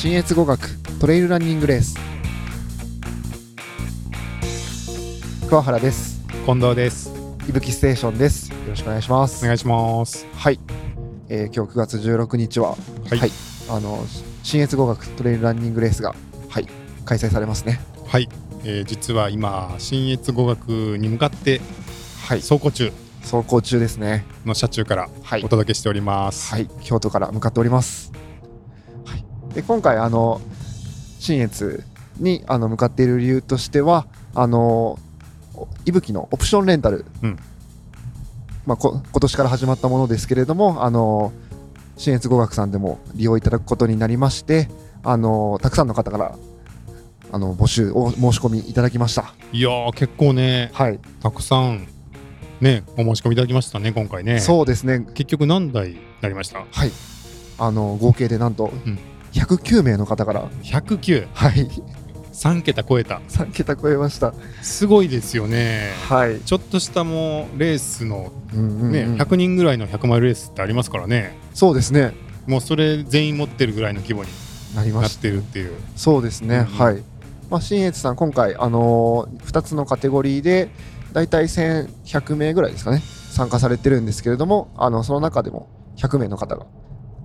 新越語学トレイルランニングレース。桑原です。近藤です。いぶきステーションです。よろしくお願いします。お願いします。はい、えー今日9月16日ははい。あの新越語学トレイルランニングレースがはい。開催されますね。はい、えー実は今新越語学に向かってはい。走行中。走行中ですね。の車中からはい。お届けしております。はい、京都から向かっております。はい、で今回あの新越にあの向かっている理由としてはあのいぶきのオプションレンタル、うんまあ、こ今年から始まったものですけれどもあの新越語学さんでも利用いただくことになりましてあのたくさんの方からあの募集を申し込みいただきました。いやー結構ねはい、たくさんねお申し込みいただきましたね今回ね。そうですね。結局何台になりました？はい、あの合計でなんとん109名の方から、?109、はい、3桁超えた。3桁超えました。すごいですよね。はい。ちょっとしたもうレースのうんうんうんね、100人ぐらいの100マイルレースってありますからね。そうですね。もうそれ全員持ってるぐらいの規模になりました。てるっていう。そうですね。うんうんはい。まあ、新越さん、今回、あのー、2つのカテゴリーで、だいたい1100名ぐらいですかね、参加されてるんですけれども、あのその中でも100名の方が、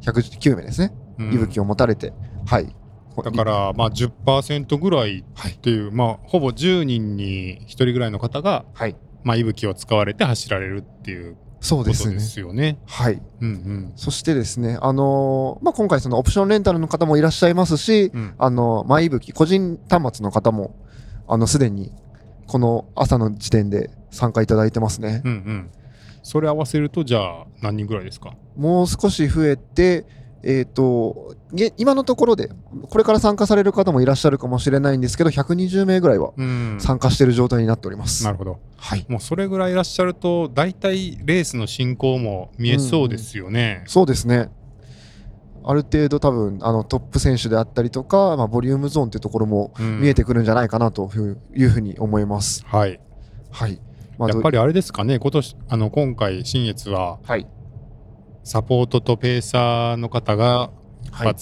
109名ですね、うん息吹を持たれて、はい。だからまあ10%ぐらいはいっていう、まあほぼ10人に1人ぐらいの方がはい。まあ息吹を使われて走られるっていうそうですね。すよね。はい。うんそしてですね、あのーまあ、今回、そのオプションレンタルの方もいらっしゃいますし、うん。うん。あの、マイブキ、個人端末の方も、あの、すでに、この朝の時点で参加いただいてますね。うんうん。それ合わせるとじゃあ何人ぐらいですか？もう少し増えて、えっ、と、げ今のところで、これから参加される方もいらっしゃるかもしれないんですけど、120名ぐらいはうん。参加している状態になっております。なるほど。はい。もうそれぐらいいらっしゃると大体レースの進行も見えそうですよね。そうですね。ある程度多分、あの、トップ選手であったりとか、まあ、ボリュームゾーンっていうところもうん見えてくるんじゃないかなというふうに思います。はい。はい。まあやっぱり、りあれですかね今年あの今回新越ははい。サポートとペーサーの方が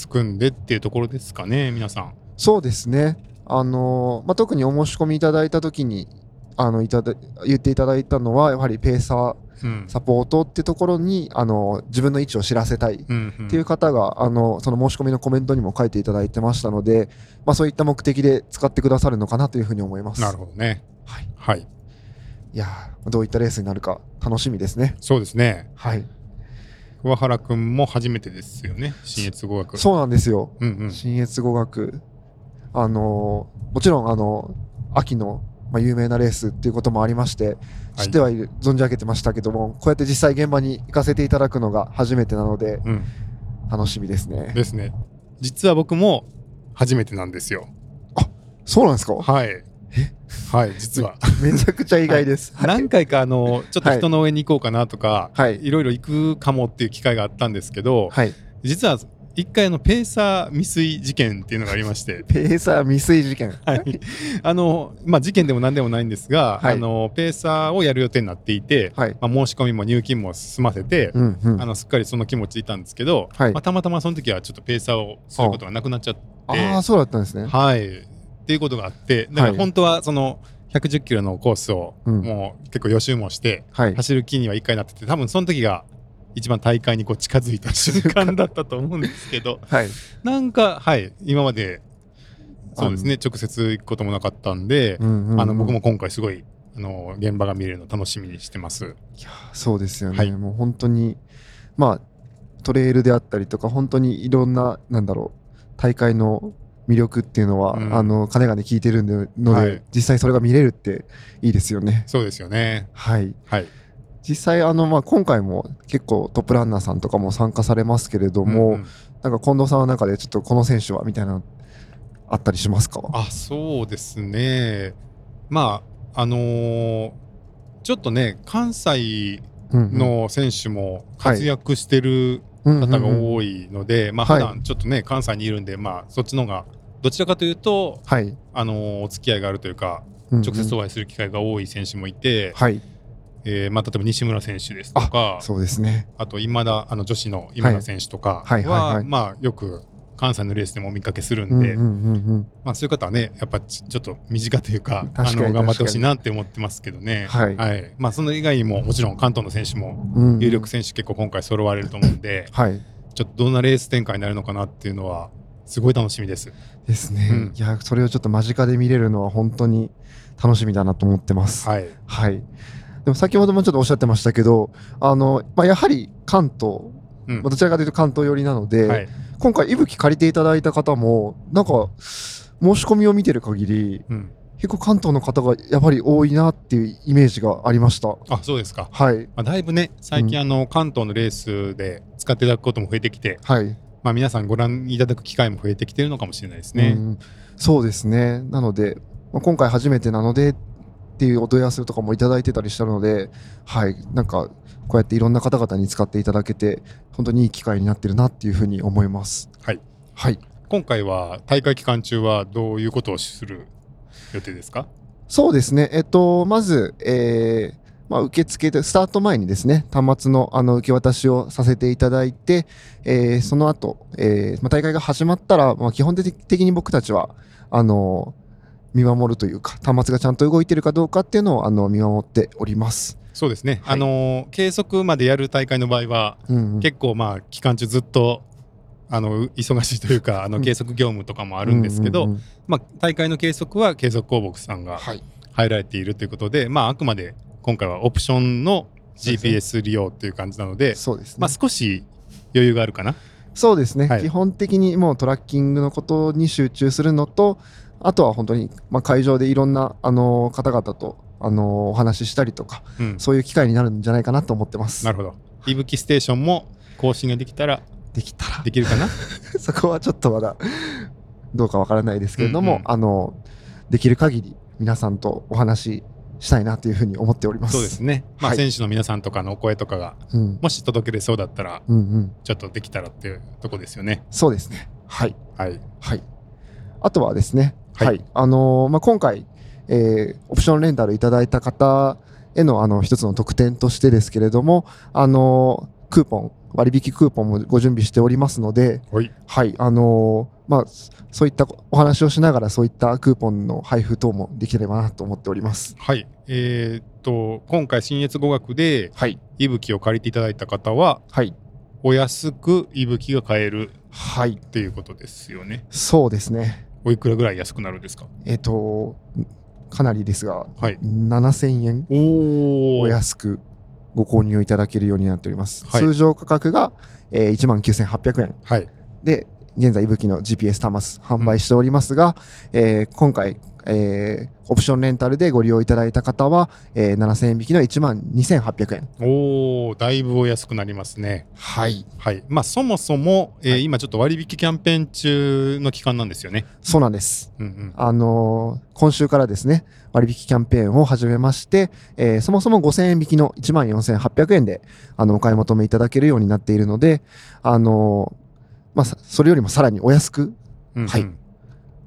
組んでっていうところですかね、皆さん。そうですね。あのーまあ、特にお申し込みいただいたときにあのいただ言っていただいたのはやはりペーサーうんサポートってところにあの自分の位置を知らせたいっていう方が、あのその申し込みのコメントにも書いていただいてましたので、まあ、そういった目的で使ってくださるのかなというふうに思います。なるほどね。はい、はい。いやーどういったレースになるか楽しみですね。そうですね。はい、桑原くんも初めてですよね、新越語学。そうなんですよ。うんうん。新越語学あのーもちろんあの秋の、まあ、有名なレースっていうこともありまして知ってはいる、存じ上げてましたけどもこうやって実際現場に行かせていただくのが初めてなのでうん。楽しみですねですね。実は僕も初めてなんですよ。そうなんですか？はい。はい、実は。めちゃくちゃ意外です。はい。何回かあの、ちょっと人の上に行こうかなとか、はい。いろいろ行くかもっていう機会があったんですけど、はい。実は一回あのペーサー未遂事件っていうのがありまして、ペーサー未遂事件。はい、あの、まあ、事件でも何でもないんですが、はい。あのペーサーをやる予定になっていて、はい。まあ、申し込みも入金も済ませて、うんうん。あのすっかりその気持ちでいたんですけど、はい。まあ、たまたまその時はちょっとペーサーをすることがなくなっちゃって、ああそうだったんですね。はい、っていうことがあってだかはい。ら本当はその110キロのコースをうん。もう結構予習もしてはい。走る気には1回なってて多分その時が一番大会にこう近づいた瞬間だったと思うんですけど はい。なんかはい今までそうですね直接行くこともなかったんで、うんうんうん。あの僕も今回すごいあの現場が見れるの楽しみにしてます。いやそうですよね、はい。もう本当にまあトレイルであったりとか本当にいろんななんだろう大会の魅力っていうのは、うん。あの金がね聞いてるので、はい。実際それが見れるっていいですよね。そうですよね。はい。はい。実際あの、まあ、今回も結構トップランナーさんとかも参加されますけれども、うんうん。なんか近藤さんの中でちょっとこの選手はみたいなのあったりしますか？あそうですね。まああのーちょっとね関西うん。の選手も活躍してるうん方がうんうんうん。多いので、まあはい。普段ちょっとね関西にいるんで、まあそっちの方がどちらかというとはい、あのーお付き合いがあるというかうんうん。直接お会いする機会が多い選手もいて、はい。えーまあ、例えば西村選手ですとかそうですね。あと今田あの女子の今田選手とかは,、はいはいはいはい。まあ、よく関西のレースでもお見かけするんで、まあ、そういう方はねやっぱちちょっと身近というかあの頑張ってほしいなって思ってますけどね。はい。まあ、その以外にももちろん関東の選手もうん。有力選手結構今回揃われると思うんで、はい。ちょっとどんなレース展開になるのかなっていうのはすごい楽しみです。ですね、うん。いやそれをちょっと間近で見れるのは本当に楽しみだなと思ってます。はい、はい。でも先ほどもちょっとおっしゃってましたけど、あの、まあ、やはり関東、うんまあどちらかというと関東寄りなので、はい、今回、いぶき借りていただいた方も、なんか、申し込みを見てる限り、うん、結構関東の方がやっぱり多いなっていうイメージがありました。あそうですか。はい。まあ、だいぶね最近うあの関東のレースで使っていただくことも増えてきて、はい。まあ、皆さんご覧いただく機会も増えてきてるのかもしれないですね。うんそうですね。なので、まあ、今回初めてなのでっていうお問い合わせとかもいただいてたりしたので、はい。なんか、こうやっていろんな方々に使っていただけて、本当にいい機会になってるなっていうふうに思います。はい。はい。今回は大会期間中はどういうことをする予定ですか？そうですね。えっと、まず、えーまあ、受付で、スタート前にですね、端末のあの受け渡しをさせていただいて、えーその後、えーまあ、大会が始まったら、まあ、基本的に僕たちは、あの、見守るというか、端末がちゃんと動いてるかどうかっていうのを、あの、見守っております。そうですね、はいあのー計測までやる大会の場合は、うんうん結構まあ期間中ずっとあの忙しいというかあのうん計測業務とかもあるんですけど、まあ、大会の計測は計測公木さんがはい。入られているということで、まあ、あくまで今回はオプションの GPS 利用っていう感じなので、そうですね。まあ、少し余裕があるかな。そうですね、はい基本的にもうトラッキングのことに集中するのと、あとは本当に、まあ、会場でいろんな、あの方々と、あのお話ししたりとか、うん、そういう機会になるんじゃないかなと思ってます。なるほど。いぶきステーションも更新ができたらできたら、できるかな？そこはちょっとまだどうかわからないですけれども、うんうんあのできる限り皆さんとお話ししたいなというふうに思っております。そうですね。まあ、はい選手の皆さんとかのお声とかがうんもし届けれそうだったらうんうん、ちょっとできたらっていうとこですよね。そうですね。はい。はい。はい。あとはですね、はいはい。あのーまあ、今回、えーオプションレンタルいただいた方へのあの一つの特典としてですけれども、あのークーポン、割引クーポンもご準備しておりますので、はい。はい、あのーまあ、そういったお話をしながら、そういったクーポンの配布等もできればなと思っております。はい。えーっと、今回、新越語学で、はい。いぶきを借りていただいた方は、はい。お安くいぶきが買えるはい。っていうことですよね。そうですね。おいくらぐらい安くなるんですか？えっ、と、かなりですが、はい。7000円おお安くご購入いただけるようになっております。はい通常価格が、えー、19,800円はい。で、現在、いぶきの GPS 端末販売しておりますが、えー今回、えーオプションレンタルでご利用いただいた方は、えー7000円引きの12,800円。おおだいぶお安くなりますね。はい。はい。まあ、そもそも、えーはい今ちょっと割引キャンペーン中の期間なんですよね。そうなんです。うんうん。あのー今週からですね、割引キャンペーンを始めまして、えーそもそも5000円引きの14,800円で、あの、お買い求めいただけるようになっているので、あのーまあ、さそれよりもさらにお安く、うんうんはい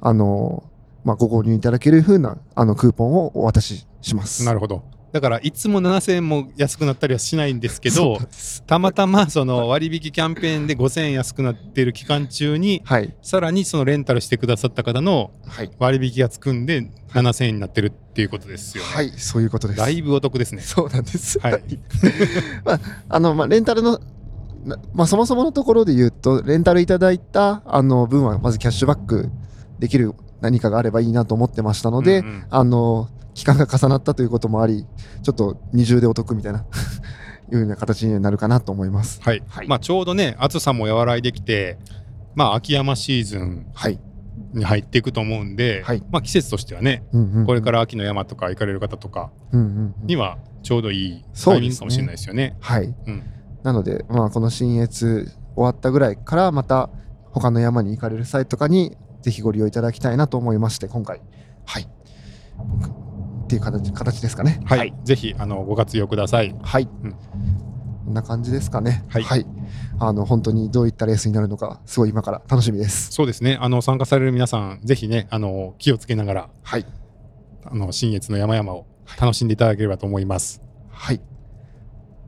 あのーまあ、ご購入いただける風な、あの、クーポンをお渡しします。るなるほど。だから、いつも7000円も安くなったりはしないんですけどたまたまその割引キャンペーンで5000円安くなっている期間中に、はい。さらにそのレンタルしてくださった方のはい。割引がつくんで7000円になってるっていうことですよね。はい、そういうことです。だいぶお得ですね。そうなんです。はい まあ、あの、まあ、レンタルの、なまあ、そもそものところで言うと、レンタルいただいた、あの、分は、まずキャッシュバックできる何かがあればいいなと思ってましたので、うんうんあの、期間が重なったということもあり、ちょっと二重でお得みたいな、いうような形になるかなと思います。はい。はいまあ、ちょうどね、暑さも和らいできて、まあ、秋山シーズンはい。に入っていくと思うんで、はいまあ、季節としてはね、うんうんうんこれから秋の山とか行かれる方とかうんうんうんにはちょうどいいそうですねタイミングかもしれないですよね。はい。うんなので、まあ、この新越終わったぐらいから、また他の山に行かれる際とかに、ぜひご利用いただきたいなと思いまして、今回、はい。っていう形形ですかね。はい、ぜひあのご活用ください。はい。うんこんな感じですかね。はいあの、本当にどういったレースになるのか、すごい今から楽しみです。そうですね。あの参加される皆さん、ぜひね、あの気をつけながら、はい。あの新越の山々を楽しんでいただければと思います。はい。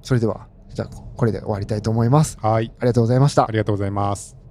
それでは、じゃあ、これで終わりたいと思います。はい、ありがとうございましたあ。りがとうございます。